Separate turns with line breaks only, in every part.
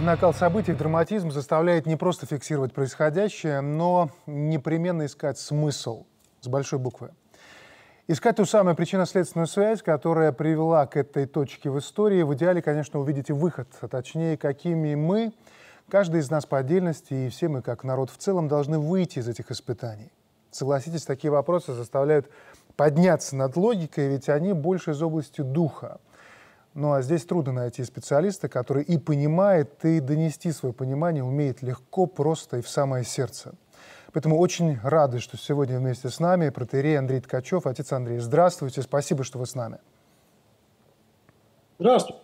Накал событий, драматизм заставляет не просто фиксировать происходящее, но непременно искать смысл с большой буквы. Искать ту самую причинно-следственную связь, которая привела к этой точке в истории. В идеале, конечно, увидите выход, а точнее, какими мы, каждый из нас по отдельности и все мы, как народ в целом, должны выйти из этих испытаний. Согласитесь, такие вопросы заставляют подняться над логикой, ведь они больше из области духа. Ну а здесь трудно найти специалиста, который и понимает, и донести свое понимание умеет легко, просто и в самое сердце. Поэтому очень рады, что сегодня вместе с нами протерей Андрей Ткачев. Отец Андрей, здравствуйте, спасибо, что вы с нами.
Здравствуйте.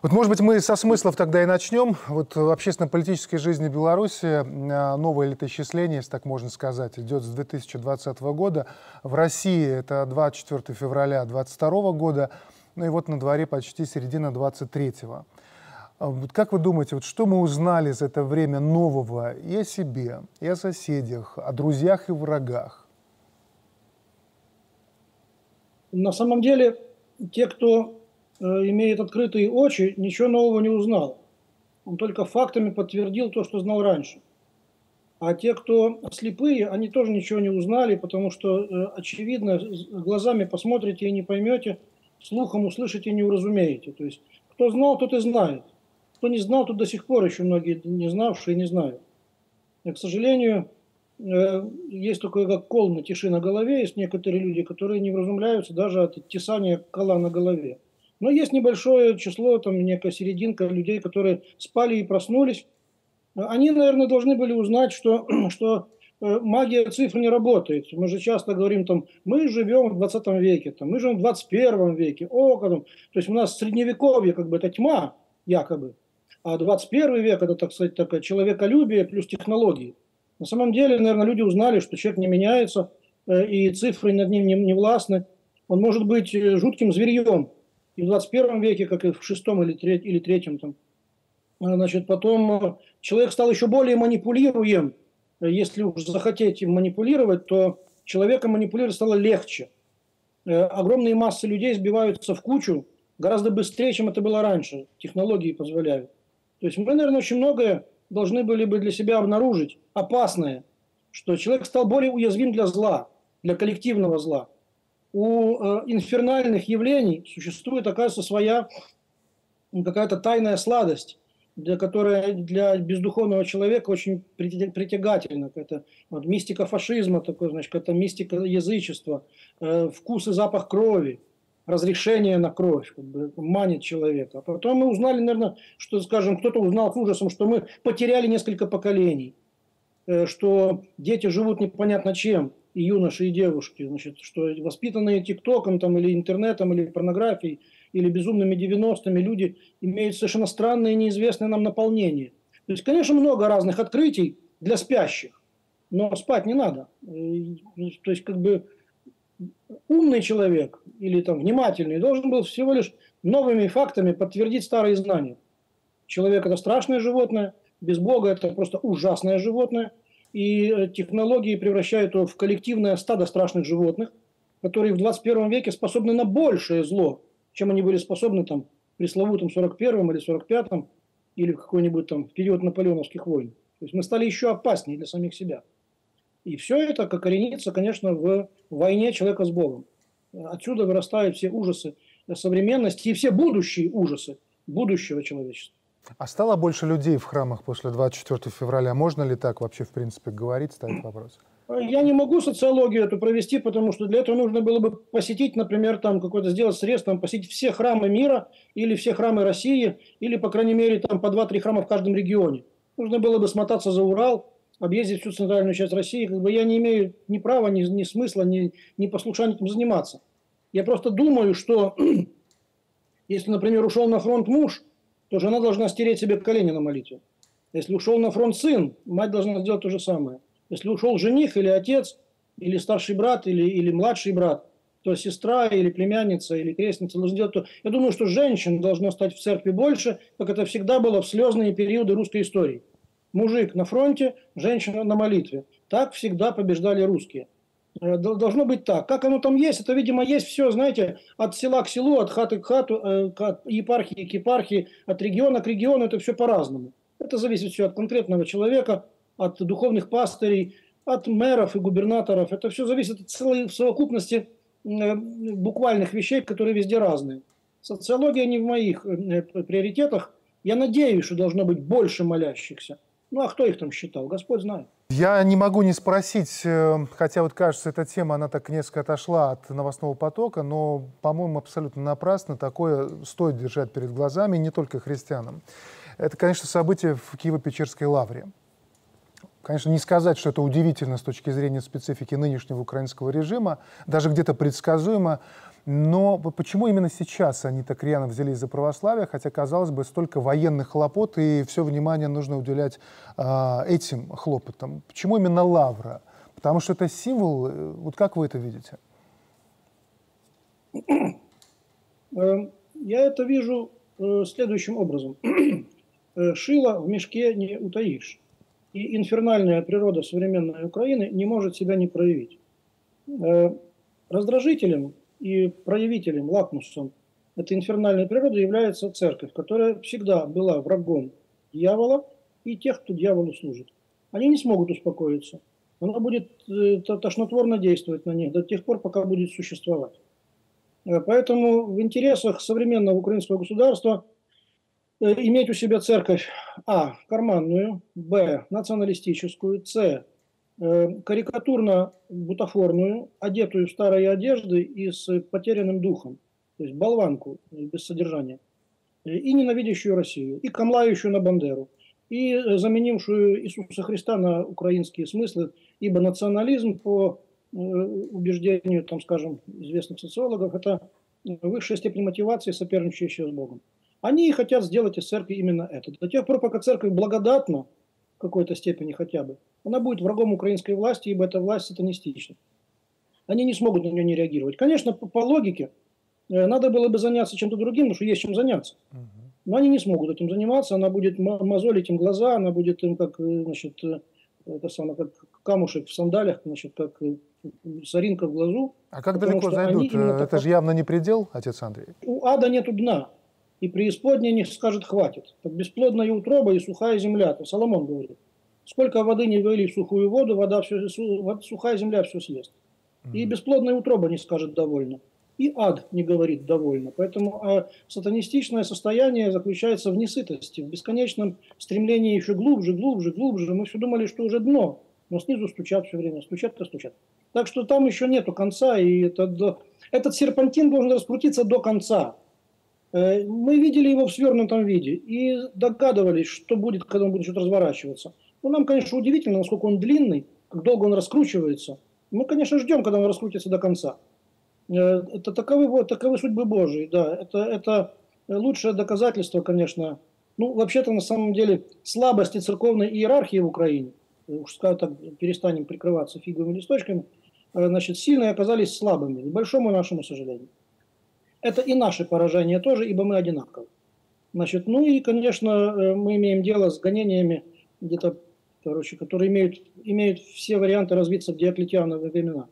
Вот, может быть, мы со смыслов тогда и начнем. Вот в общественно-политической жизни Беларуси а, новое летоисчисление, если так можно сказать, идет с 2020 года. В России это 24 февраля 2022 года. Ну и вот на дворе почти середина 23-го. А как вы думаете, вот что мы узнали за это время нового и о себе, и о соседях, о друзьях и врагах?
На самом деле, те, кто э, имеет открытые очи, ничего нового не узнал. Он только фактами подтвердил то, что знал раньше. А те, кто слепые, они тоже ничего не узнали, потому что, э, очевидно, глазами посмотрите и не поймете – слухом услышите не уразумеете. То есть, кто знал, тот и знает. Кто не знал, тот до сих пор еще многие не знавшие не знают. И, к сожалению, э, есть такое, как кол на тиши на голове. Есть некоторые люди, которые не вразумляются даже от тесания кола на голове. Но есть небольшое число, там некая серединка людей, которые спали и проснулись. Они, наверное, должны были узнать, что, что магия цифр не работает. Мы же часто говорим, там, мы живем в 20 веке, там, мы живем в 21 веке. О, там, то есть у нас средневековье, как бы, это тьма, якобы. А 21 век, это, так сказать, такое человеколюбие плюс технологии. На самом деле, наверное, люди узнали, что человек не меняется, э, и цифры над ним не, не властны. Он может быть э, жутким зверьем и в 21 веке, как и в шестом или, треть, или третьем. Там. Значит, потом человек стал еще более манипулируем, если уж захотеть им манипулировать, то человека манипулировать стало легче. Э, огромные массы людей сбиваются в кучу гораздо быстрее, чем это было раньше. Технологии позволяют. То есть мы, наверное, очень многое должны были бы для себя обнаружить, опасное, что человек стал более уязвим для зла, для коллективного зла. У э, инфернальных явлений существует, оказывается, своя какая-то тайная сладость для, которая для бездуховного человека очень притягательна. Это вот, мистика фашизма, такой, значит, это мистика язычества, э, вкус и запах крови, разрешение на кровь, как бы, манит человека. А потом мы узнали, наверное, что, скажем, кто-то узнал с ужасом, что мы потеряли несколько поколений, э, что дети живут непонятно чем, и юноши, и девушки, значит, что воспитанные ТикТоком там, или интернетом, или порнографией – или безумными 90-ми люди имеют совершенно странное и неизвестное нам наполнение. То есть, конечно, много разных открытий для спящих, но спать не надо. То есть, как бы умный человек или там внимательный должен был всего лишь новыми фактами подтвердить старые знания. Человек – это страшное животное, без Бога – это просто ужасное животное, и э, технологии превращают его в коллективное стадо страшных животных, которые в 21 веке способны на большее зло, чем они были способны там пресловутом 41-м или 45-м или в какой-нибудь там период наполеоновских войн. То есть мы стали еще опаснее для самих себя. И все это как коренится, конечно, в войне человека с Богом. Отсюда вырастают все ужасы современности и все будущие ужасы будущего человечества.
А стало больше людей в храмах после 24 февраля? Можно ли так вообще, в принципе, говорить, ставить вопрос?
Я не могу социологию эту провести, потому что для этого нужно было бы посетить, например, там какое-то сделать средство, посетить все храмы мира или все храмы России, или, по крайней мере, там по 2-3 храма в каждом регионе. Нужно было бы смотаться за Урал, объездить всю центральную часть России. Как бы я не имею ни права, ни, ни смысла, ни, ни послушания этим заниматься. Я просто думаю, что если, например, ушел на фронт муж, то жена должна стереть себе колени на молитве. Если ушел на фронт сын, мать должна сделать то же самое. Если ушел жених или отец, или старший брат, или, или младший брат, то сестра или племянница или крестница должны делать то. Я думаю, что женщин должно стать в церкви больше, как это всегда было в слезные периоды русской истории. Мужик на фронте, женщина на молитве. Так всегда побеждали русские. Э, должно быть так. Как оно там есть, это, видимо, есть все, знаете, от села к селу, от хаты к хату, э, от епархии к епархии, от региона к региону, это все по-разному. Это зависит все от конкретного человека, от духовных пастырей, от мэров и губернаторов. Это все зависит от целой совокупности э, буквальных вещей, которые везде разные. Социология не в моих приоритетах. Я надеюсь, что должно быть больше молящихся. Ну а кто их там считал? Господь знает.
Я не могу не спросить, э, хотя вот кажется, эта тема, она так несколько отошла от новостного потока, но, по-моему, абсолютно напрасно. Такое стоит держать перед глазами не только христианам. Это, конечно, событие в Киево-Печерской лавре. Конечно, не сказать, что это удивительно с точки зрения специфики нынешнего украинского режима, даже где-то предсказуемо, но почему именно сейчас они так рьяно взялись за православие, хотя, казалось бы, столько военных хлопот, и все внимание нужно уделять э, этим хлопотам? Почему именно лавра? Потому что это символ, э, вот как вы это видите?
Эм, я это вижу э, следующим образом. Э, шило в мешке не утаишь. И инфернальная природа современной Украины не может себя не проявить. Раздражителем и проявителем, лакмусом этой инфернальной природы является церковь, которая всегда была врагом дьявола и тех, кто дьяволу служит. Они не смогут успокоиться. Она будет э, тошнотворно действовать на них до тех пор, пока будет существовать. Э, поэтому в интересах современного украинского государства э, иметь у себя церковь А. карманную, Б. националистическую, С. Э, карикатурно-бутафорную, одетую в старые одежды и с потерянным духом, то есть болванку без содержания, э, и ненавидящую Россию, и камлающую на Бандеру, и заменившую Иисуса Христа на украинские смыслы, ибо национализм по э, убеждению, там, скажем, известных социологов, это высшая степень мотивации, соперничающая с Богом. Они хотят сделать из церкви именно это. До тех пор, пока церковь благодатна, в какой-то степени хотя бы, она будет врагом украинской власти, ибо эта власть сатанистична. Они не смогут на нее не реагировать. Конечно, по, по логике, э, надо было бы заняться чем-то другим, потому что есть чем заняться. Но они не смогут этим заниматься, она будет мозолить им глаза, она будет им как, э, значит, э, это самое, как камушек в сандалях, значит, как соринка в глазу.
А как далеко зайдут? Это так... же явно не предел, отец Андрей.
У ада нету дна и преисподняя не скажет хватит. Как бесплодная утроба и сухая земля, то Соломон говорит. Сколько воды не вылили в сухую воду, вода все, сухая земля все съест. И бесплодная утроба не скажет довольно. И ад не говорит довольно. Поэтому а, сатанистичное состояние заключается в несытости, в бесконечном стремлении еще глубже, глубже, глубже. Мы все думали, что уже дно, но снизу стучат все время, стучат и стучат. Так что там еще нету конца, и это, этот серпантин должен раскрутиться до конца. Э, мы видели его в свернутом виде и догадывались, что будет, когда он будет что-то разворачиваться. Ну, нам, конечно, удивительно, насколько он длинный, как долго он раскручивается. Мы, конечно, ждем, когда он раскрутится до конца. Э, это таковы, таковы судьбы Божии, да. Это, это лучшее доказательство, конечно. Ну, вообще-то, на самом деле, слабости церковной иерархии в Украине, уж скажем так, перестанем прикрываться фиговыми листочками, э, значит, сильные оказались слабыми, к большому нашему сожалению. Это и наше поражение тоже, ибо мы одинаковы. Значит, ну и, конечно, э, мы имеем дело с гонениями где-то, короче, которые имеют, имеют все варианты развиться в Диоклетиановые времена.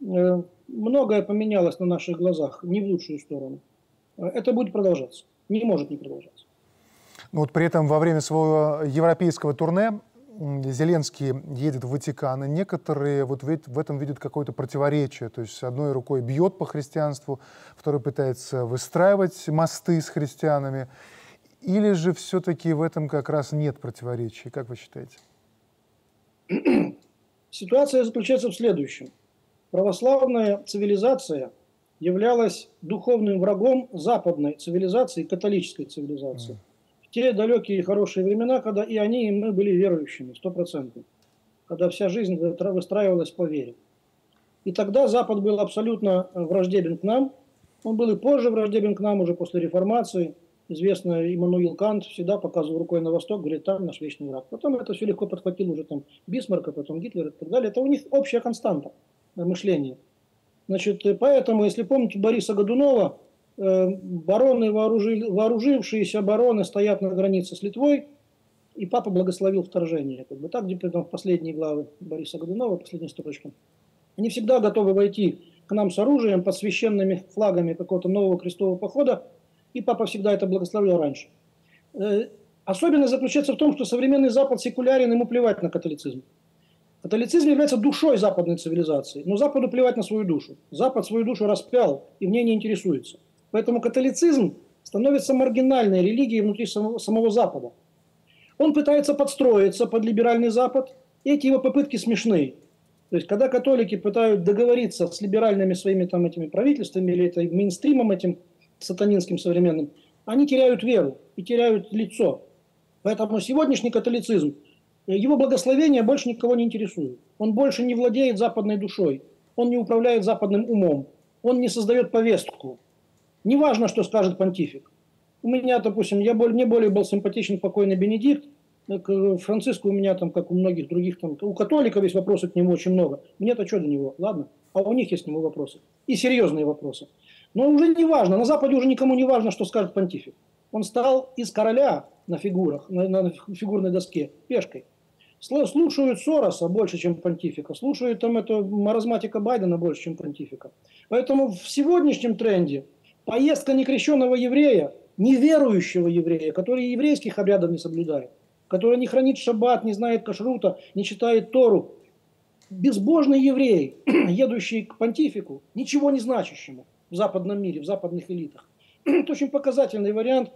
Э, многое поменялось на наших глазах, не в лучшую сторону. Э, это будет продолжаться, не может не продолжаться.
Ну вот при этом во время своего европейского турне Зеленский едет в Ватикан, и некоторые вот в этом видят какое-то противоречие. То есть одной рукой бьет по христианству, второй пытается выстраивать мосты с христианами. Или же все-таки в этом как раз нет противоречий? Как вы считаете?
Ситуация заключается в следующем. Православная цивилизация являлась духовным врагом западной цивилизации, католической цивилизации. Mm те далекие и хорошие времена, когда и они, и мы были верующими, стопроцентно. Когда вся жизнь выстраивалась по вере. И тогда Запад был абсолютно враждебен к нам. Он был и позже враждебен к нам, уже после реформации. Известно, Иммануил Кант всегда показывал рукой на восток, говорит, там наш вечный враг. Потом это все легко подхватил уже там Бисмарка, потом Гитлер и так далее. Это у них общая константа мышления. Значит, поэтому, если помните Бориса Годунова, Э, бароны, вооружили, вооружившиеся бароны стоят на границе с Литвой, и папа благословил вторжение. Как бы так, где там последние главы Бориса Годунова, последняя строчка. Они всегда готовы войти к нам с оружием, под священными флагами какого-то нового крестового похода, и папа всегда это благословлял раньше. Э, особенность заключается в том, что современный Запад секулярен, ему плевать на католицизм. Католицизм является душой западной цивилизации, но Западу плевать на свою душу. Запад свою душу распял и в ней не интересуется. Поэтому католицизм становится маргинальной религией внутри самого, самого Запада. Он пытается подстроиться под либеральный Запад, и эти его попытки смешные. То есть, когда католики пытаются договориться с либеральными своими там этими правительствами или это мейнстримом этим сатанинским современным, они теряют веру и теряют лицо. Поэтому сегодняшний католицизм, его благословение больше никого не интересует. Он больше не владеет западной душой, он не управляет западным умом, он не создает повестку. Неважно, что скажет понтифик. У меня, допустим, я более, мне более был симпатичен покойный Бенедикт, к Франциску у меня там, как у многих других, там, у католиков есть вопросы к нему очень много. Мне-то что до него, ладно? А у них есть к нему вопросы. И серьезные вопросы. Но уже не важно, на Западе уже никому не важно, что скажет понтифик. Он стал из короля на фигурах, на, на фигурной доске, пешкой. Слушают Сороса больше, чем понтифика. Слушают там это маразматика Байдена больше, чем понтифика. Поэтому в сегодняшнем тренде поездка некрещенного еврея, неверующего еврея, который еврейских обрядов не соблюдает, который не хранит шаббат, не знает кашрута, не читает Тору, безбожный еврей, едущий к понтифику, ничего не значащему в западном мире, в западных элитах. Это очень показательный вариант.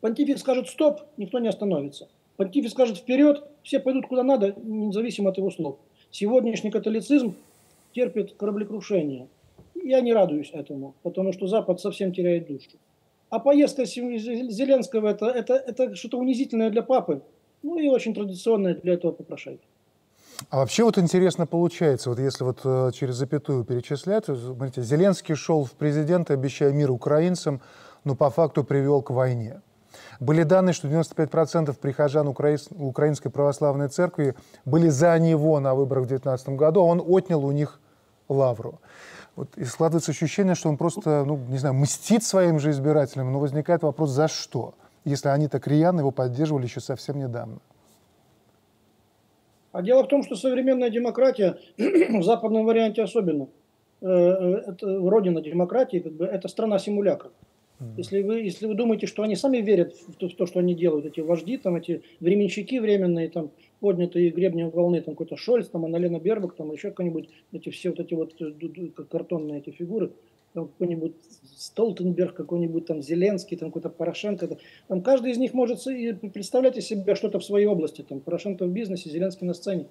Понтифик скажет стоп, никто не остановится. Понтифик скажет вперед, все пойдут куда надо, независимо от его слов. Сегодняшний католицизм терпит кораблекрушение. Я не радуюсь этому, потому что Запад совсем теряет душу. А поездка Зеленского это, это, это что-то унизительное для папы, ну и очень традиционное для этого попрошайки.
А вообще вот интересно получается, вот если вот э, через запятую перечислять, смотрите, Зеленский шел в президенты, обещая мир украинцам, но по факту привел к войне. Были данные, что 95% прихожан Украинской православной церкви были за него на выборах в 2019 году, а он отнял у них лавру. Вот, и складывается ощущение, что он просто, ну, не знаю, мстит своим же избирателям, но возникает вопрос, за что, если они так рьяно его поддерживали еще совсем недавно.
А дело в том, что современная демократия, в западном варианте особенно, э, э, это родина демократии, как бы, это страна симулякров. Если вы, если вы думаете, что они сами верят в то, в то, что они делают, эти вожди, там, эти временщики временные, там, поднятые гребнем волны, там, какой-то Шольц, там, Аналена Бербак, там, еще какой-нибудь, эти все вот эти вот э, картонные эти фигуры, там, какой-нибудь Столтенберг, какой-нибудь там Зеленский, там, какой-то Порошенко, там, каждый из них может представлять из себя что-то в своей области, там, Порошенко в бизнесе, Зеленский на сцене.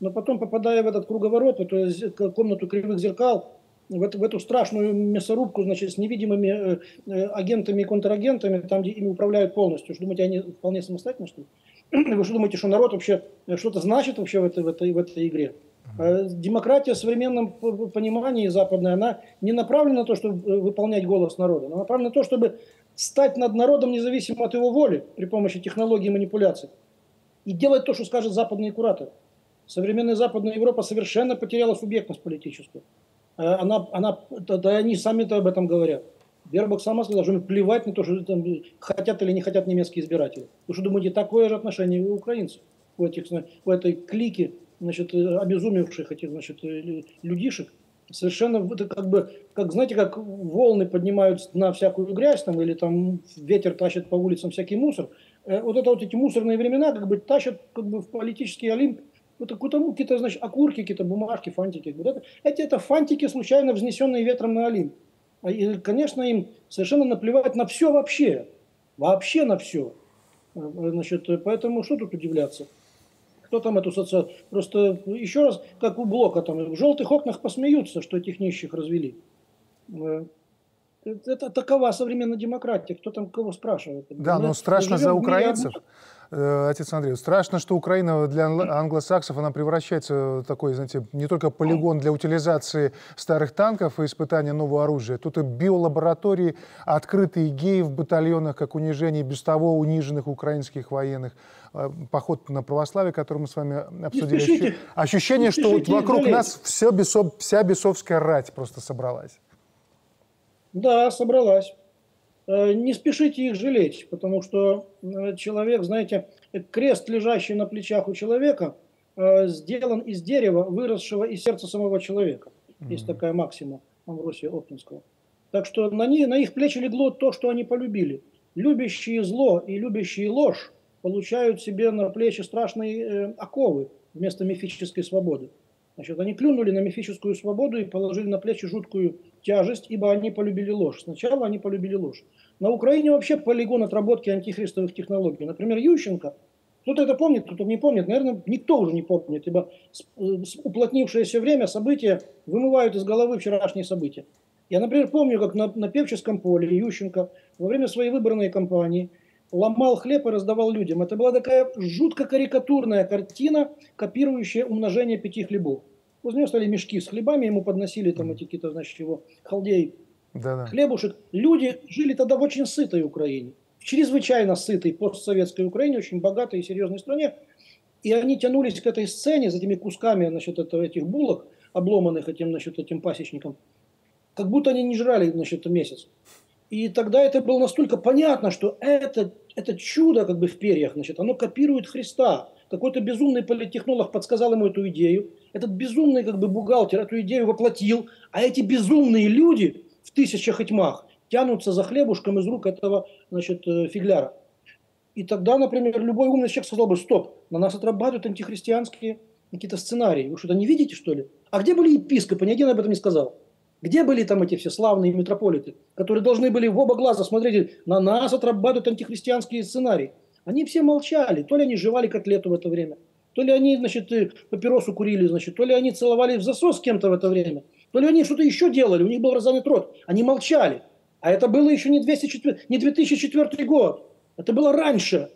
Но потом, попадая в этот круговорот, в эту комнату кривых зеркал, в эту, в эту страшную мясорубку, значит, с невидимыми э, э, агентами и контрагентами, там, где ими управляют полностью. Что думаете, они вполне самостоятельно, что ли? Вы что думаете, что народ вообще э, что-то значит вообще в этой, в этой, в этой игре? Э, демократия в современном понимании западная, она не направлена на то, чтобы э, выполнять голос народа, она направлена на то, чтобы стать над народом независимо от его воли при помощи технологий манипуляций и делать то, что скажет западный куратор. Современная Западная Европа совершенно потеряла субъектность политическую. Э, она, она, да они сами-то об этом говорят. Сама сказала, что плевать на то, что там хотят или не хотят немецкие избиратели. Вы что думаете, такое же отношение у украинцев, у, этих, у этой клики значит, обезумевших этих значит, людишек? Совершенно это как бы, как знаете, как волны поднимают на всякую грязь там, или там ветер тащит по улицам всякий мусор. Э, вот это вот эти мусорные времена как бы тащат как бы в политический олимп вот какие-то, значит, окурки, какие-то бумажки, фантики. Вот это, эти это фантики, случайно взнесенные ветром на Олимп. А, и, конечно, им совершенно наплевать на все вообще. Вообще на все. Э, значит, поэтому что тут удивляться? Кто там эту социал... Просто еще раз, как у Блока, там в желтых окнах посмеются, что этих нищих развели. Э, это такова современная демократия. Кто там кого спрашивает?
Да, но страшно за украинцев. Э, отец Андрей, страшно, что Украина для англосаксов, она превращается в такой, знаете, не только полигон для утилизации старых танков и испытания нового оружия. Тут и биолаборатории, открытые геи в батальонах, как унижение без того униженных украинских военных, э, поход на православие, который мы с вами обсудили. Ощущение, что вот вокруг нас все бесов, вся бесовская рать просто собралась.
Да, собралась. Э, не спешите их жалеть, потому что э, человек, знаете, крест, лежащий на плечах у человека, э, сделан из дерева, выросшего из сердца самого человека. Mm-hmm. Есть такая максима Амвросия Оптинского. Так что на, них, на их плечи легло то, что они полюбили. Любящие зло и любящие ложь получают себе на плечи страшные э, оковы вместо мифической свободы. Значит, они клюнули на мифическую свободу и положили на плечи жуткую тяжесть, ибо они полюбили ложь. Сначала они полюбили ложь. На Украине вообще полигон отработки антихристовых технологий. Например, Ющенко, кто-то это помнит, кто-то не помнит, наверное, никто уже не помнит, ибо э, уплотнившееся время события вымывают из головы вчерашние события. Я, например, помню, как на, на Певческом поле Ющенко во время своей выборной кампании ломал хлеб и раздавал людям. Это была такая жутко карикатурная картина, копирующая умножение пяти хлебов. Возле него стали мешки с хлебами, ему подносили там эти какие-то, значит, его халдеи, Да-да. хлебушек. Люди жили тогда в очень сытой Украине, в чрезвычайно сытой постсоветской Украине, очень богатой и серьезной стране. И они тянулись к этой сцене с этими кусками, значит, этого, этих булок, обломанных этим, значит, этим пасечником, как будто они не жрали, значит, месяц. И тогда это было настолько понятно, что это, это чудо как бы в перьях, значит, оно копирует Христа. Какой-то безумный политтехнолог подсказал ему эту идею. Этот безумный как бы бухгалтер эту идею воплотил. А эти безумные люди в тысячах и тьмах тянутся за хлебушком из рук этого значит, э, фигляра. И тогда, например, любой умный человек сказал бы, стоп, на нас отрабатывают антихристианские какие-то сценарии. Вы что-то не видите, что ли? А где были епископы? Ни один об этом не сказал. Где были там эти все славные митрополиты, которые должны были в оба глаза смотреть, на нас отрабатывают антихристианские сценарии? Они все молчали. То ли они жевали котлету в это время, то ли они, значит, папиросу курили, значит, то ли они целовали в засос с кем-то в это время, то ли они что-то еще делали, у них был разанят рот. Они молчали. А это было еще не, 204, не 2004 год. Это было раньше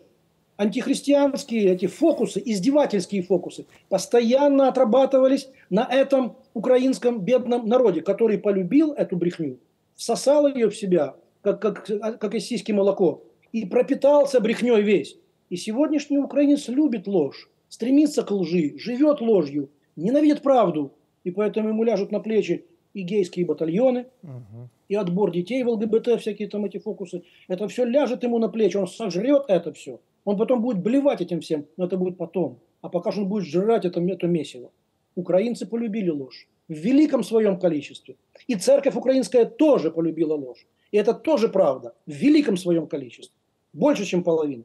антихристианские эти фокусы, издевательские фокусы, постоянно отрабатывались на этом украинском бедном народе, который полюбил эту брехню, всосал ее в себя, как, как, как из сиськи молоко, и пропитался брехней весь. И сегодняшний украинец любит ложь, стремится к лжи, живет ложью, ненавидит правду, и поэтому ему ляжут на плечи и гейские батальоны, угу. и отбор детей в ЛГБТ, всякие там эти фокусы. Это все ляжет ему на плечи, он сожрет это все. Он потом будет блевать этим всем, но это будет потом. А пока что он будет жрать это, это месиво. Украинцы полюбили ложь в великом своем количестве. И церковь украинская тоже полюбила ложь. И это тоже правда, в великом своем количестве. Больше, чем половина.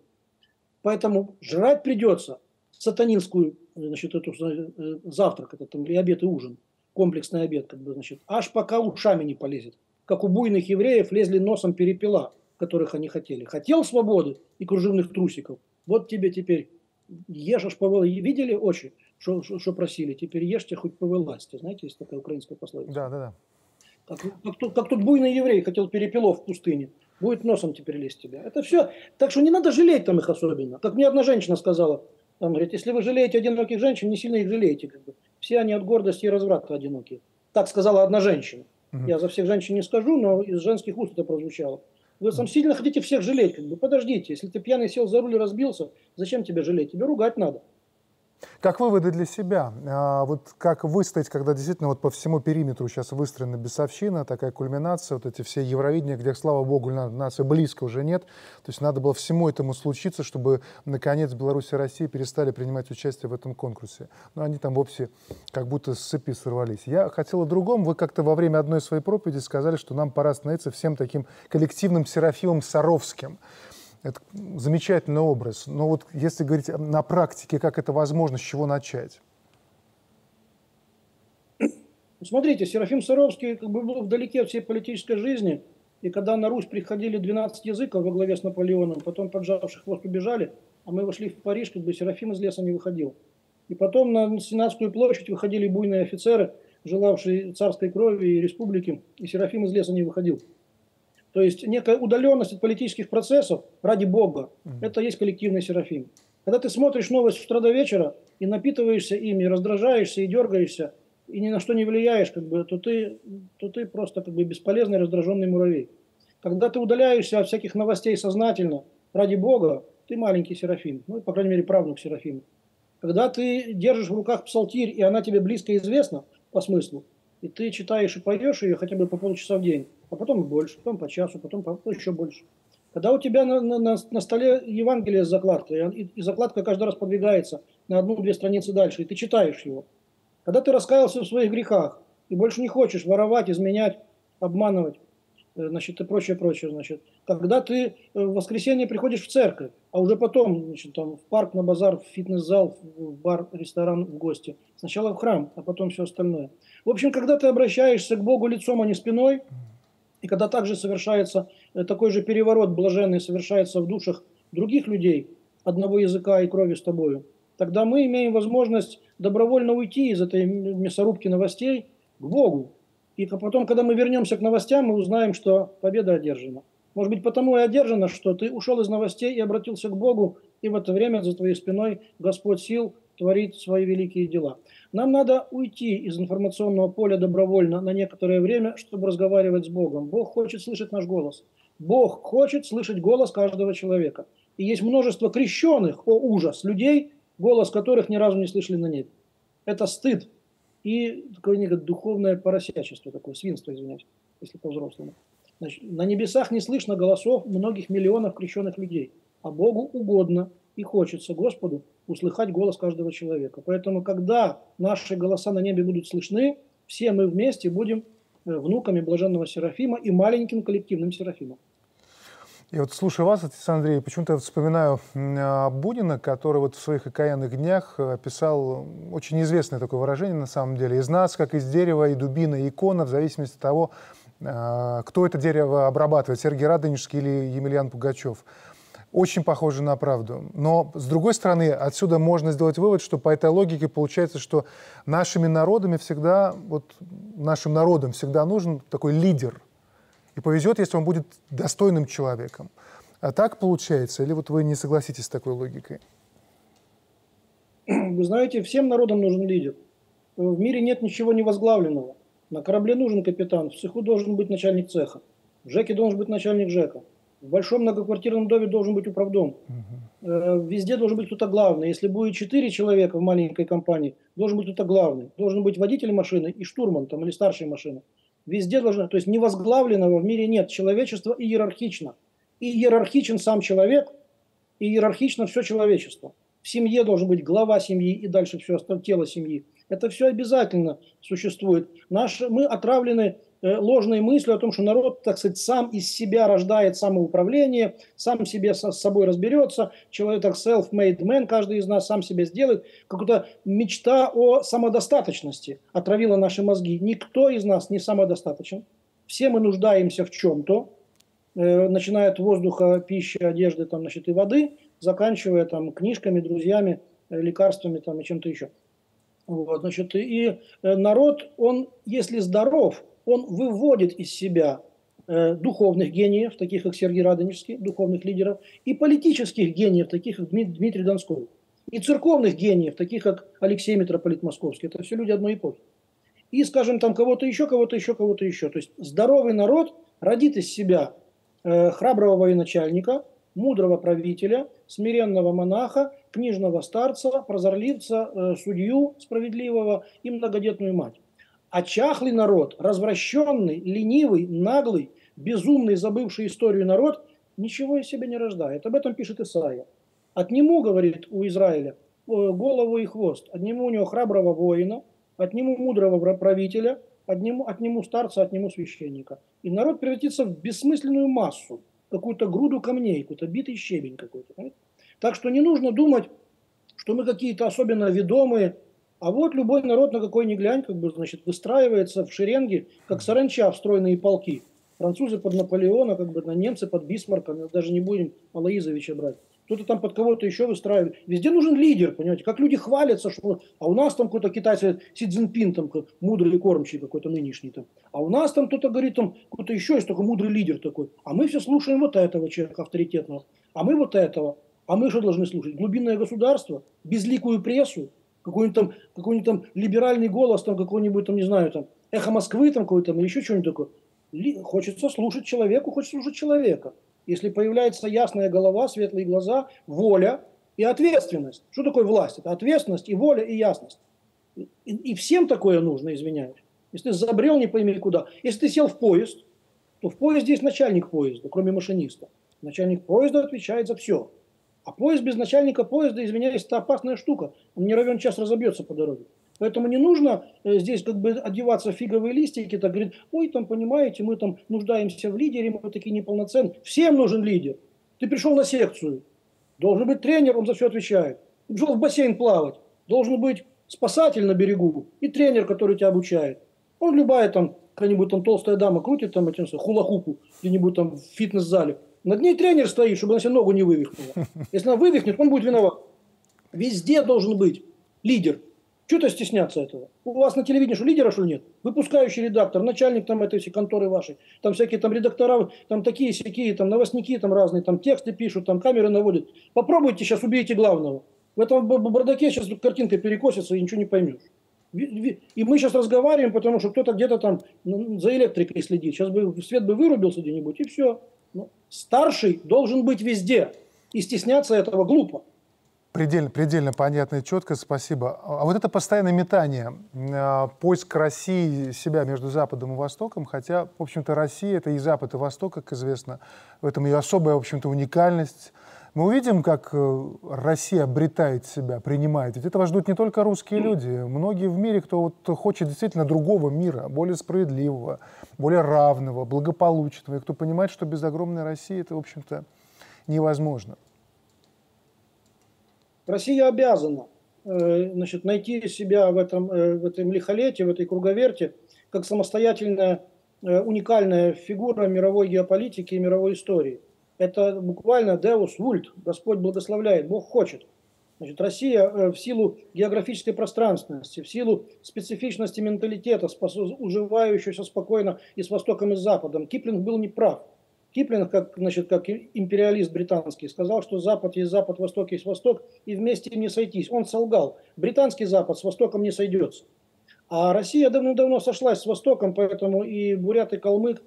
Поэтому жрать придется сатанинскую, значит, эту э, завтрак, это там, и обед, и ужин, комплексный обед, как бы, значит, аж пока ушами не полезет. Как у буйных евреев лезли носом перепела которых они хотели. Хотел свободы и кружевных трусиков. Вот тебе теперь ешь аж повела. Видели очи, что просили? Теперь ешьте хоть повылазьте. Знаете, есть такая украинская пословица.
Да, да, да.
Как, как, как, как тут буйный еврей хотел перепелов в пустыне. Будет носом теперь лезть тебя. Это все. Так что не надо жалеть там их особенно. Как мне одна женщина сказала, там, говорит, если вы жалеете одиноких женщин, не сильно их жалеете. Как бы. Все они от гордости и разврата одинокие. Так сказала одна женщина. Угу. Я за всех женщин не скажу, но из женских уст это прозвучало. Вы сам сильно хотите всех жалеть. Как бы. Подождите, если ты пьяный сел за руль и разбился, зачем тебя жалеть? Тебе ругать надо.
Как выводы для себя? А, вот как выстоять, когда действительно вот по всему периметру сейчас выстроена бесовщина, такая кульминация, вот эти все Евровидения, где, слава богу, нас и близко уже нет. То есть надо было всему этому случиться, чтобы, наконец, Беларусь и Россия перестали принимать участие в этом конкурсе. Но они там вовсе как будто с цепи сорвались. Я хотел о другом. Вы как-то во время одной своей проповеди сказали, что нам пора становиться всем таким коллективным Серафимом Саровским. Это замечательный образ. Но вот если говорить на практике, как это возможно, с чего начать?
Смотрите, Серафим Саровский как бы был вдалеке от всей политической жизни. И когда на Русь приходили 12 языков во главе с Наполеоном, потом поджавший хвост убежали, а мы вошли в Париж, как бы Серафим из леса не выходил. И потом на Сенатскую площадь выходили буйные офицеры, желавшие царской крови и республики, и Серафим из леса не выходил. То есть некая удаленность от политических процессов, ради Бога, mm-hmm. это есть коллективный серафим. Когда ты смотришь новость с утра до вечера и напитываешься ими, раздражаешься и дергаешься, и ни на что не влияешь, как бы, то, ты, то ты просто как бы бесполезный раздраженный муравей. Когда ты удаляешься от всяких новостей сознательно, ради Бога, ты маленький серафим, ну, по крайней мере, правнук серафима. Когда ты держишь в руках псалтирь, и она тебе близко известна по смыслу, и ты читаешь и поешь ее хотя бы по полчаса в день, а потом больше, потом по часу, потом по, еще больше. Когда у тебя на, на, на столе Евангелие с закладкой, и, и закладка каждый раз подвигается, на одну-две страницы дальше, и ты читаешь его. Когда ты раскаялся в своих грехах и больше не хочешь воровать, изменять, обманывать, э, значит, и прочее, прочее, значит. Когда ты э, в воскресенье приходишь в церковь, а уже потом, значит, там, в парк, на базар, в фитнес-зал, в бар, ресторан, в гости. Сначала в храм, а потом все остальное. В общем, когда ты обращаешься к Богу лицом, а не спиной, и когда также совершается э, такой же переворот блаженный, совершается в душах других людей, одного языка и крови с тобою, тогда мы имеем возможность добровольно уйти из этой мясорубки новостей к Богу. И потом, когда мы вернемся к новостям, мы узнаем, что победа одержана. Может быть, потому и одержана, что ты ушел из новостей и обратился к Богу, и в это время за твоей спиной Господь сил творит свои великие дела. Нам надо уйти из информационного поля добровольно на некоторое время, чтобы разговаривать с Богом. Бог хочет слышать наш голос. Бог хочет слышать голос каждого человека. И есть множество крещенных, о ужас, людей, голос которых ни разу не слышали на небе. Это стыд и такое некое духовное поросячество, такое свинство, извиняюсь, если по-взрослому. Значит, на небесах не слышно голосов многих миллионов крещенных людей, а Богу угодно и хочется Господу услыхать голос каждого человека. Поэтому, когда наши голоса на небе будут слышны, все мы вместе будем э, внуками блаженного Серафима и маленьким коллективным Серафимом.
Я вот слушаю вас, отец Андрей, почему-то вспоминаю Бунина, который вот в своих окаянных днях описал очень известное такое выражение на самом деле. Из нас, как из дерева и дубина, и икона, в зависимости от того, а, кто это дерево обрабатывает, Сергей Радонежский или Емельян Пугачев. Очень похоже на правду. Но, с другой стороны, отсюда можно сделать вывод, что по этой логике получается, что нашими народами всегда, вот нашим народам всегда нужен такой лидер – и повезет, если он будет достойным человеком. А так получается? Или вот вы не согласитесь с такой логикой?
Вы знаете, всем народам нужен лидер. В мире нет ничего невозглавленного. На корабле нужен капитан, в цеху должен быть начальник цеха, в ЖЭКе должен быть начальник ЖЭКа, в большом многоквартирном доме должен быть управдом. Угу. Везде должен быть кто-то главный. Если будет четыре человека в маленькой компании, должен быть кто-то главный. Должен быть водитель машины и штурман там, или старшей машины. Везде должно, то есть невозглавленного в мире нет. Человечество иерархично. И иерархичен сам человек, и иерархично все человечество. В семье должен быть глава семьи и дальше все остальное, тело семьи. Это все обязательно существует. Наш, мы отравлены Э, ложные мысли о том, что народ, так сказать, сам из себя рождает самоуправление, сам себе с собой разберется, человек self-made man, каждый из нас сам себе сделает. Какая-то мечта о самодостаточности отравила наши мозги. Никто из нас не самодостаточен. Все мы нуждаемся в чем-то, э, начиная от воздуха, пищи, одежды там, значит, и воды, заканчивая там, книжками, друзьями, э, лекарствами там, и чем-то еще. Вот, значит, и народ, он, если здоров, он выводит из себя э, духовных гениев, таких как Сергей Радонежский, духовных лидеров, и политических гениев, таких как Дмитрий Донской, и церковных гениев, таких как Алексей Митрополит Московский. Это все люди одной эпохи. И, скажем, там кого-то еще, кого-то еще, кого-то еще. То есть здоровый народ родит из себя э, храброго военачальника, мудрого правителя, смиренного монаха, книжного старца, прозорливца, э, судью справедливого и многодетную мать. А чахлый народ, развращенный, ленивый, наглый, безумный, забывший историю народ, ничего из себя не рождает. Об этом пишет Исаия. Отниму, говорит у Израиля, голову и хвост. Отниму у него храброго воина, отниму мудрого правителя, отниму, отниму старца, отниму священника. И народ превратится в бессмысленную массу, какую-то груду камней, какой-то битый щебень какой-то. Так что не нужно думать, что мы какие-то особенно ведомые, а вот любой народ, на какой ни глянь, как бы, значит, выстраивается в шеренги, как саранча в стройные полки. Французы под Наполеона, как бы, на немцы под Бисмарка, даже не будем Алаизовича брать. Кто-то там под кого-то еще выстраивает. Везде нужен лидер, понимаете. Как люди хвалятся, что а у нас там какой-то китайский Си Цзиньпин, там мудрый кормчий какой-то нынешний там. А у нас там кто-то говорит, там какой-то еще есть такой мудрый лидер такой. А мы все слушаем вот этого человека авторитетного. А мы вот этого. А мы что должны слушать? Глубинное государство, безликую прессу, какой-нибудь там, какой-нибудь там либеральный голос, там какой-нибудь там, не знаю, там, эхо Москвы там какой-то, или еще что-нибудь такое. Ли, хочется слушать человеку, хочется слушать человека. Если появляется ясная голова, светлые глаза, воля и ответственность. Что такое власть? Это ответственность и воля и ясность. И, и всем такое нужно, извиняюсь. Если ты забрел не пойми куда. Если ты сел в поезд, то в поезде есть начальник поезда, кроме машиниста. Начальник поезда отвечает за все. А поезд без начальника поезда, извиняюсь, это опасная штука. Он не равен час разобьется по дороге. Поэтому не нужно э, здесь как бы одеваться в фиговые листики, так говорит, ой, там, понимаете, мы там нуждаемся в лидере, мы такие неполноценные. Всем нужен лидер. Ты пришел на секцию, должен быть тренер, он за все отвечает. Пришел в бассейн плавать, должен быть спасатель на берегу и тренер, который тебя обучает. Он любая там, какая-нибудь там толстая дама крутит там этим хула-хупу где-нибудь там в фитнес-зале. Над ней тренер стоит, чтобы она себе ногу не вывихнула. Если она вывихнет, он будет виноват. Везде должен быть лидер. Что-то стесняться этого. У вас на телевидении что, лидера, что ли, нет? Выпускающий редактор, начальник там этой всей конторы вашей, там всякие там редактора, там такие всякие, там новостники там разные, там тексты пишут, там камеры наводят. Попробуйте сейчас убейте главного. В этом бардаке сейчас картинка перекосится и ничего не поймешь. И мы сейчас разговариваем, потому что кто-то где-то там ну, за электрикой следит. Сейчас бы свет бы вырубился где-нибудь, и все. Старший должен быть везде. И стесняться этого глупо.
Предельно, предельно понятно и четко, спасибо. А вот это постоянное метание, а, поиск России себя между Западом и Востоком, хотя, в общем-то, Россия — это и Запад, и Восток, как известно, в этом ее особая, в общем-то, уникальность. Мы увидим, как э, Россия обретает себя, принимает. Ведь этого ждут не только русские люди. Многие в мире, кто вот хочет действительно другого мира, более справедливого, более равного, благополучного, и кто понимает, что без огромной России это, в общем-то, невозможно.
Россия обязана э, значит, найти себя в этом, э, в этом лихолете, в этой круговерте, как самостоятельная, уникальная фигура мировой геополитики и мировой истории. Это буквально Deus Vult, Господь благословляет, Бог хочет. Значит, Россия в силу географической пространственности, в силу специфичности менталитета, уживающегося спокойно и с Востоком, и с Западом, Киплинг был неправ. Киплинг, как, значит, как империалист британский, сказал, что Запад есть Запад, Восток есть Восток, и вместе им не сойтись. Он солгал. Британский Запад с Востоком не сойдется. А Россия давно-давно сошлась с Востоком, поэтому и бурят, и калмык э,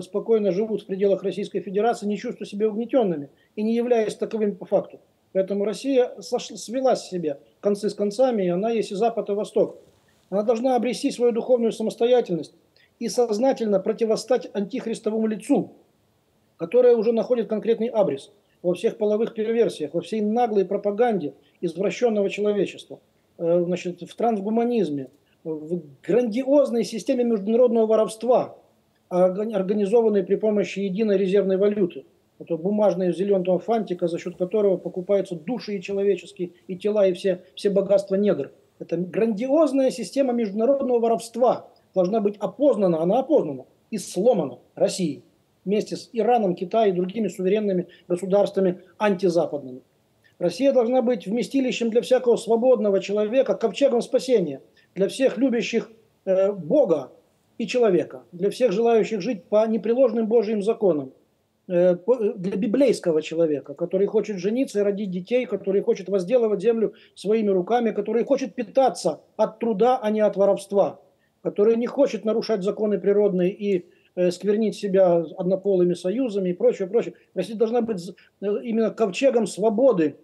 спокойно живут в пределах Российской Федерации, не чувствуя себя угнетенными и не являясь таковыми по факту. Поэтому Россия свела с себя концы с концами, и она есть и Запад, и Восток. Она должна обрести свою духовную самостоятельность и сознательно противостать антихристовому лицу, которая уже находит конкретный абрис во всех половых перверсиях, во всей наглой пропаганде извращенного человечества, э, значит, в трансгуманизме, в грандиозной системе международного воровства, организованной при помощи единой резервной валюты. Это бумажная зеленого фантика, за счет которого покупаются души и человеческие, и тела, и все, все богатства негр. Это грандиозная система международного воровства должна быть опознана, она опознана и сломана Россией вместе с Ираном, Китаем и другими суверенными государствами антизападными. Россия должна быть вместилищем для всякого свободного человека, ковчегом спасения, для всех любящих э, Бога и человека, для всех желающих жить по непреложным Божьим законам, э, для библейского человека, который хочет жениться и родить детей, который хочет возделывать землю своими руками, который хочет питаться от труда, а не от воровства, который не хочет нарушать законы природные и Э, сквернить себя однополыми союзами и прочее, прочее. Россия должна быть э, именно ковчегом свободы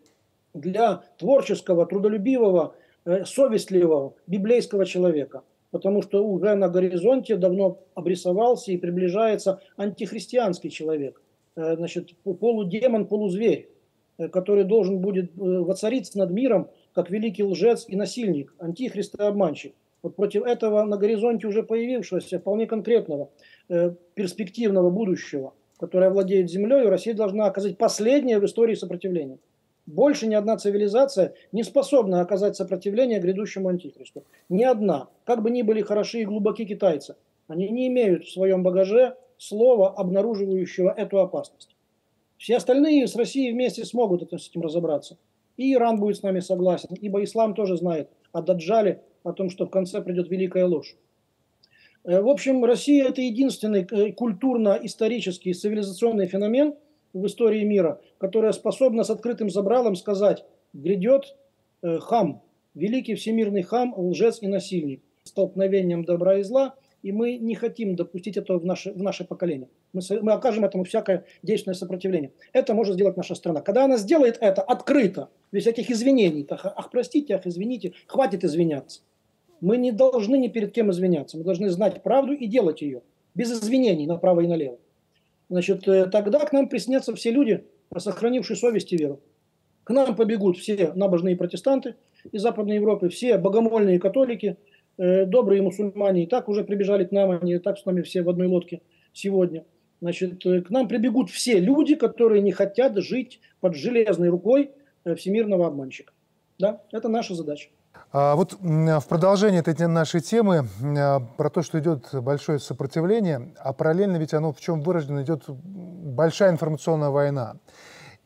для творческого, трудолюбивого, э, совестливого, библейского человека. Потому что уже на горизонте давно обрисовался и приближается антихристианский человек. Значит, полудемон, полузверь, который должен будет воцариться над миром как великий лжец и насильник, антихрист и обманщик. Вот против этого на горизонте уже появившегося, вполне конкретного, э, перспективного будущего, которое владеет землей, Россия должна оказать последнее в истории сопротивление. Больше ни одна цивилизация не способна оказать сопротивление грядущему антихристу. Ни одна. Как бы ни были хороши и глубоки китайцы, они не имеют в своем багаже слова, обнаруживающего эту опасность. Все остальные с Россией вместе смогут с этим разобраться. И Иран будет с нами согласен, ибо ислам тоже знает о Даджале о том, что в конце придет великая ложь. Э, в общем, Россия – это единственный э, культурно-исторический цивилизационный феномен в истории мира, которая способна с открытым забралом сказать «грядет э, хам, великий всемирный хам, лжец и насильник, столкновением добра и зла, и мы не хотим допустить этого в наше, в наше поколение. Мы, мы окажем этому всякое действенное сопротивление. Это может сделать наша страна. Когда она сделает это открыто, без всяких извинений, ах, ах простите, ах, извините, хватит извиняться. Мы не должны ни перед кем извиняться. Мы должны знать правду и делать ее. Без извинений направо и налево. Значит, э, тогда к нам приснятся все люди, сохранившие совесть и веру. К нам побегут все набожные протестанты из Западной Европы, все богомольные католики, э, добрые мусульмане и так уже прибежали к нам, они так с нами все в одной лодке сегодня. Значит, э, к нам прибегут все люди, которые не хотят жить под железной рукой э, всемирного обманщика. Да, это наша задача.
А вот в продолжение этой нашей темы а, про то, что идет большое сопротивление, а параллельно ведь оно в чем выражено, идет большая информационная война.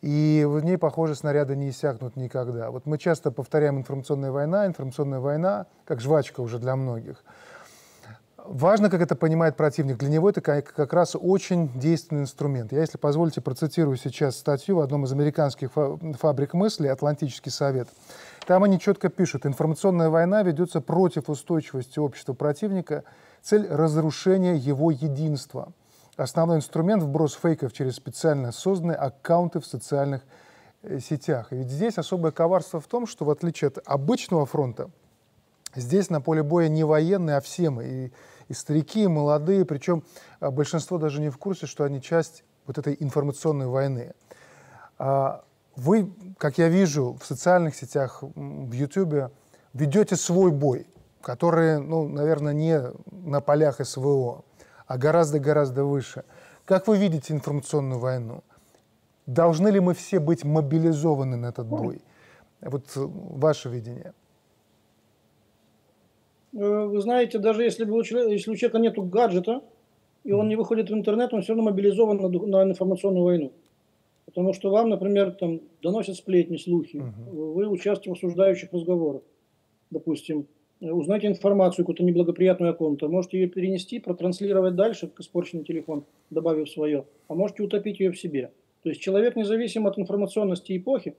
И в ней, похоже, снаряды не иссякнут никогда. Вот мы часто повторяем информационная война, информационная война, как жвачка уже для многих. Важно, как это понимает противник. Для него это как раз очень действенный инструмент. Я, если позволите, процитирую сейчас статью в одном из американских фабрик мысли «Атлантический совет». Там они четко пишут, информационная война ведется против устойчивости общества противника, цель разрушения его единства. Основной инструмент – вброс фейков через специально созданные аккаунты в социальных э, сетях. И ведь здесь особое коварство в том, что в отличие от обычного фронта, здесь на поле боя не военные, а все мы. И, и старики, и молодые, причем а, большинство даже не в курсе, что они часть вот этой информационной войны. А, вы, как я вижу в социальных сетях, в Ютубе, ведете свой бой, который, ну, наверное, не на полях СВО, а гораздо-гораздо выше. Как вы видите информационную войну? Должны ли мы все быть мобилизованы на этот бой? Вот э, ваше видение.
Э, вы знаете, даже если, у человека, если у человека нет гаджета, и он не выходит в интернет, он все равно мобилизован на, на информационную войну. Потому что вам, например, там доносят сплетни, слухи, угу. вы участвуете в осуждающих разговорах. Допустим, узнаете информацию, какую-то неблагоприятную о ком-то, можете ее перенести, протранслировать дальше, как испорченный телефон, добавив свое, а можете утопить ее в себе. То есть человек, независимо от информационности эпохи,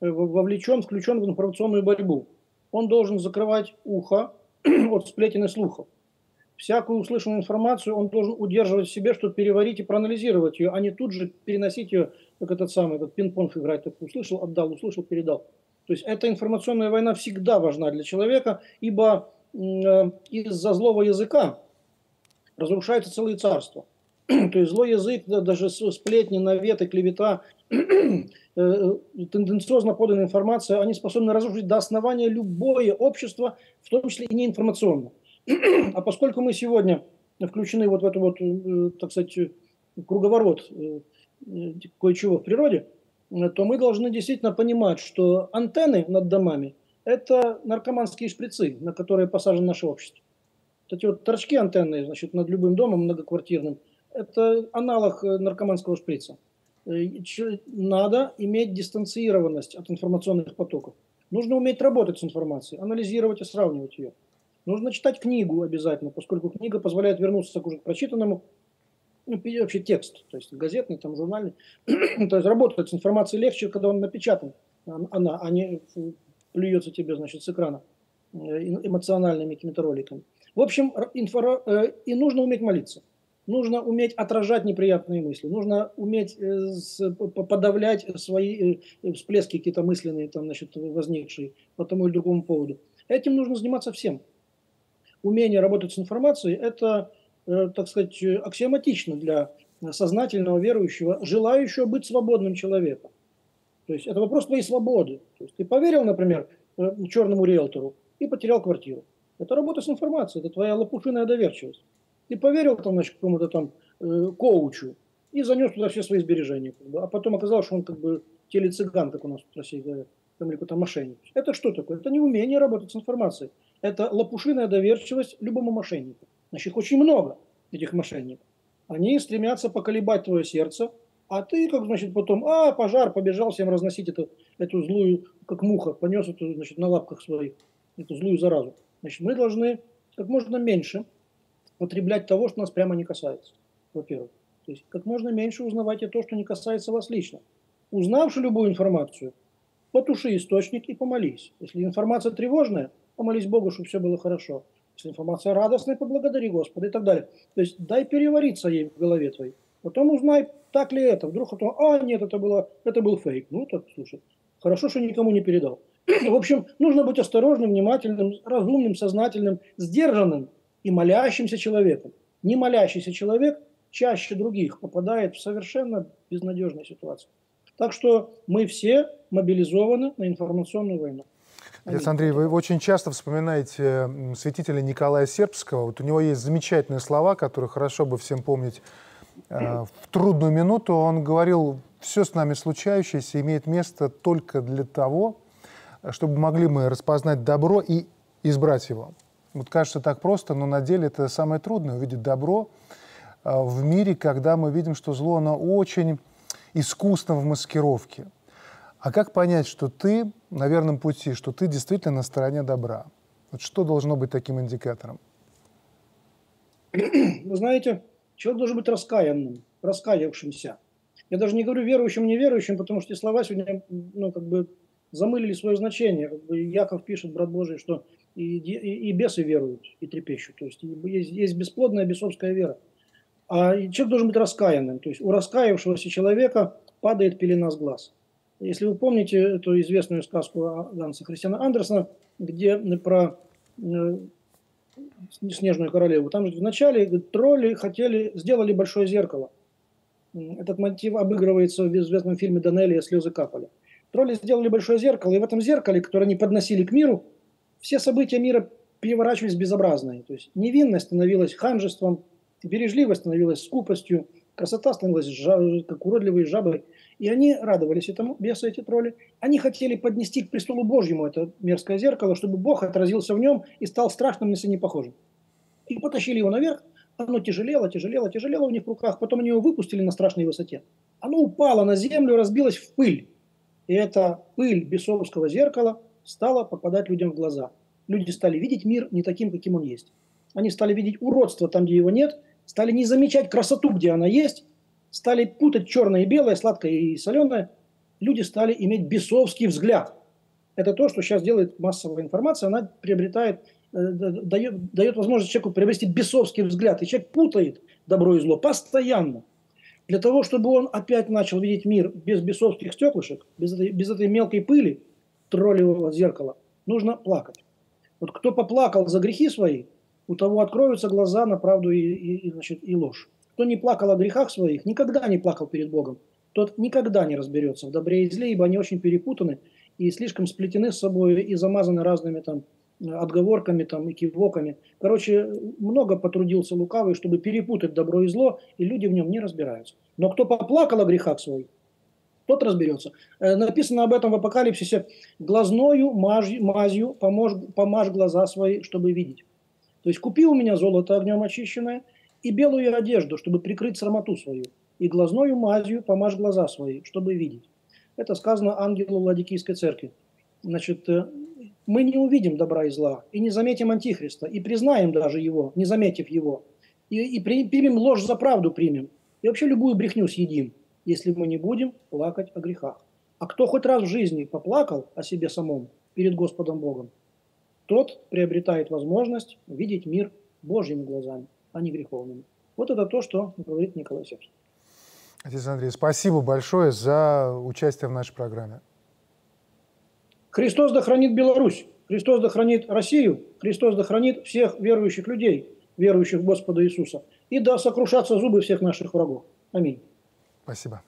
э, вовлечен, включен в информационную борьбу. Он должен закрывать ухо от сплетен и слухов всякую услышанную информацию он должен удерживать в себе, чтобы переварить и проанализировать ее, а не тут же переносить ее, как этот самый, этот пинг-понг играть, так услышал, отдал, услышал, передал. То есть эта информационная война всегда важна для человека, ибо э, из-за злого языка разрушаются целые царства. То есть злой язык, даже сплетни, наветы, клевета, э, тенденциозно поданная информация, они способны разрушить до основания любое общество, в том числе и неинформационное. А поскольку мы сегодня включены вот в эту вот, э, так сказать, круговорот э, э, кое-чего в природе, то мы должны действительно понимать, что антенны над домами – это наркоманские шприцы, на которые посажено наше общество. Вот эти вот торчки антенны, значит, над любым домом многоквартирным – это аналог наркоманского шприца. Надо иметь дистанцированность от информационных потоков. Нужно уметь работать с информацией, анализировать и сравнивать ее. Нужно читать книгу обязательно, поскольку книга позволяет вернуться к уже прочитанному, ну, вообще текст, то есть газетный, там, журнальный. то есть работать с информацией легче, когда он напечатан, она, а не плюется тебе, значит, с экрана э, эмоциональными какими-то роликами. В общем, инфора, э, и нужно уметь молиться. Нужно уметь отражать неприятные мысли. Нужно уметь э, подавлять свои всплески какие-то мысленные, там, значит, возникшие по тому или другому поводу. Этим нужно заниматься всем умение работать с информацией, это, так сказать, аксиоматично для сознательного верующего, желающего быть свободным человеком. То есть это вопрос твоей свободы. То есть ты поверил, например, э, черному риэлтору и потерял квартиру. Это работа с информацией, это твоя лопушиная доверчивость. Ты поверил там, значит, какому-то там э, коучу и занес туда все свои сбережения. Как бы, а потом оказалось, что он как бы телецыган, как у нас в России говорят, там, или какой-то мошенник. Это что такое? Это не умение работать с информацией это лопушиная доверчивость любому мошеннику. Значит, их очень много, этих мошенников. Они стремятся поколебать твое сердце, а ты, как, значит, потом, а, пожар, побежал всем разносить эту, эту злую, как муха, понес эту, значит, на лапках своих, эту злую заразу. Значит, мы должны как можно меньше потреблять того, что нас прямо не касается, во-первых. То есть, как можно меньше узнавайте то, что не касается вас лично. Узнавши любую информацию, потуши источник и помолись. Если информация тревожная, помолись Богу, чтобы все было хорошо. Информация радостная, поблагодари Господа и так далее. То есть дай перевариться ей в голове твоей. Потом узнай, так ли это. Вдруг это, а нет, это, было, это был фейк. Ну так, слушай, хорошо, что никому не передал. В общем, нужно быть осторожным, внимательным, разумным, сознательным, сдержанным и молящимся человеком. Не молящийся человек чаще других попадает в совершенно безнадежную ситуацию. Так что мы все мобилизованы на информационную войну.
Отец Андрей, вы очень часто вспоминаете святителя Николая Сербского. Вот у него есть замечательные слова, которые хорошо бы всем помнить. Э, в трудную минуту он говорил, все с нами случающееся имеет место только для того, чтобы могли мы распознать добро и избрать его. Вот кажется так просто, но на деле это самое трудное, увидеть добро э, в мире, когда мы видим, что зло, оно очень искусно в маскировке. А как понять, что ты на верном пути, что ты действительно на стороне добра? Вот что должно быть таким индикатором?
Вы знаете, человек должен быть раскаянным, раскаявшимся. Я даже не говорю верующим, неверующим, потому что эти слова сегодня ну, как бы замылили свое значение. Яков пишет, брат Божий, что и, и, и бесы веруют, и трепещут. То есть есть, есть бесплодная бесовская вера. А человек должен быть раскаянным. То есть у раскаявшегося человека падает пелена с глаз. Если вы помните эту известную сказку Ганса Христиана Андерсона, где про э, Снежную королеву, там же вначале тролли хотели, сделали большое зеркало. Этот мотив обыгрывается в известном фильме Данелия «Слезы капали». Тролли сделали большое зеркало, и в этом зеркале, которое они подносили к миру, все события мира переворачивались безобразные. То есть невинность становилась ханжеством, бережливость становилась скупостью, красота становилась как уродливой жабой. И они радовались этому, бесы эти тролли. Они хотели поднести к престолу Божьему это мерзкое зеркало, чтобы Бог отразился в нем и стал страшным, если не похожим. И потащили его наверх, оно тяжелело, тяжелело, тяжелело у них в руках. Потом они его выпустили на страшной высоте. Оно упало на землю, разбилось в пыль. И эта пыль бесовского зеркала стала попадать людям в глаза. Люди стали видеть мир не таким, каким он есть. Они стали видеть уродство там, где его нет, стали не замечать красоту, где она есть, стали путать черное и белое, сладкое и соленое, люди стали иметь бесовский взгляд. Это то, что сейчас делает массовая информация, она приобретает, э, дает, дает возможность человеку приобрести бесовский взгляд. И человек путает добро и зло постоянно. Для того, чтобы он опять начал видеть мир без бесовских стеклышек, без этой, без этой мелкой пыли троллевого зеркала, нужно плакать. Вот кто поплакал за грехи свои, у того откроются глаза на правду и, и, и, значит, и ложь. Кто не плакал о грехах своих, никогда не плакал перед Богом, тот никогда не разберется в добре и зле, ибо они очень перепутаны и слишком сплетены с собой и замазаны разными там отговорками там, и кивоками. Короче, много потрудился лукавый, чтобы перепутать добро и зло, и люди в нем не разбираются. Но кто поплакал о грехах своих, тот разберется. Э, написано об этом в Апокалипсисе. «Глазною мазью, мазью помажь глаза свои, чтобы видеть». То есть купи у меня золото огнем очищенное – и белую одежду, чтобы прикрыть срамоту свою, и глазною мазью помажь глаза свои, чтобы видеть. Это сказано ангелу Ладикийской церкви. Значит, э, мы не увидим добра и зла, и не заметим Антихриста, и признаем даже его, не заметив его, и, и примем ложь за правду примем, и вообще любую брехню съедим, если мы не будем плакать о грехах. А кто хоть раз в жизни поплакал о себе самом перед Господом Богом, тот приобретает возможность видеть мир Божьими глазами а не греховными. Вот это то, что говорит Николай Сербский.
Отец Андрей, спасибо большое за участие в нашей программе.
Христос да хранит Беларусь, Христос да хранит Россию, Христос да хранит всех верующих людей, верующих в Господа Иисуса. И да сокрушатся зубы всех наших врагов. Аминь.
Спасибо.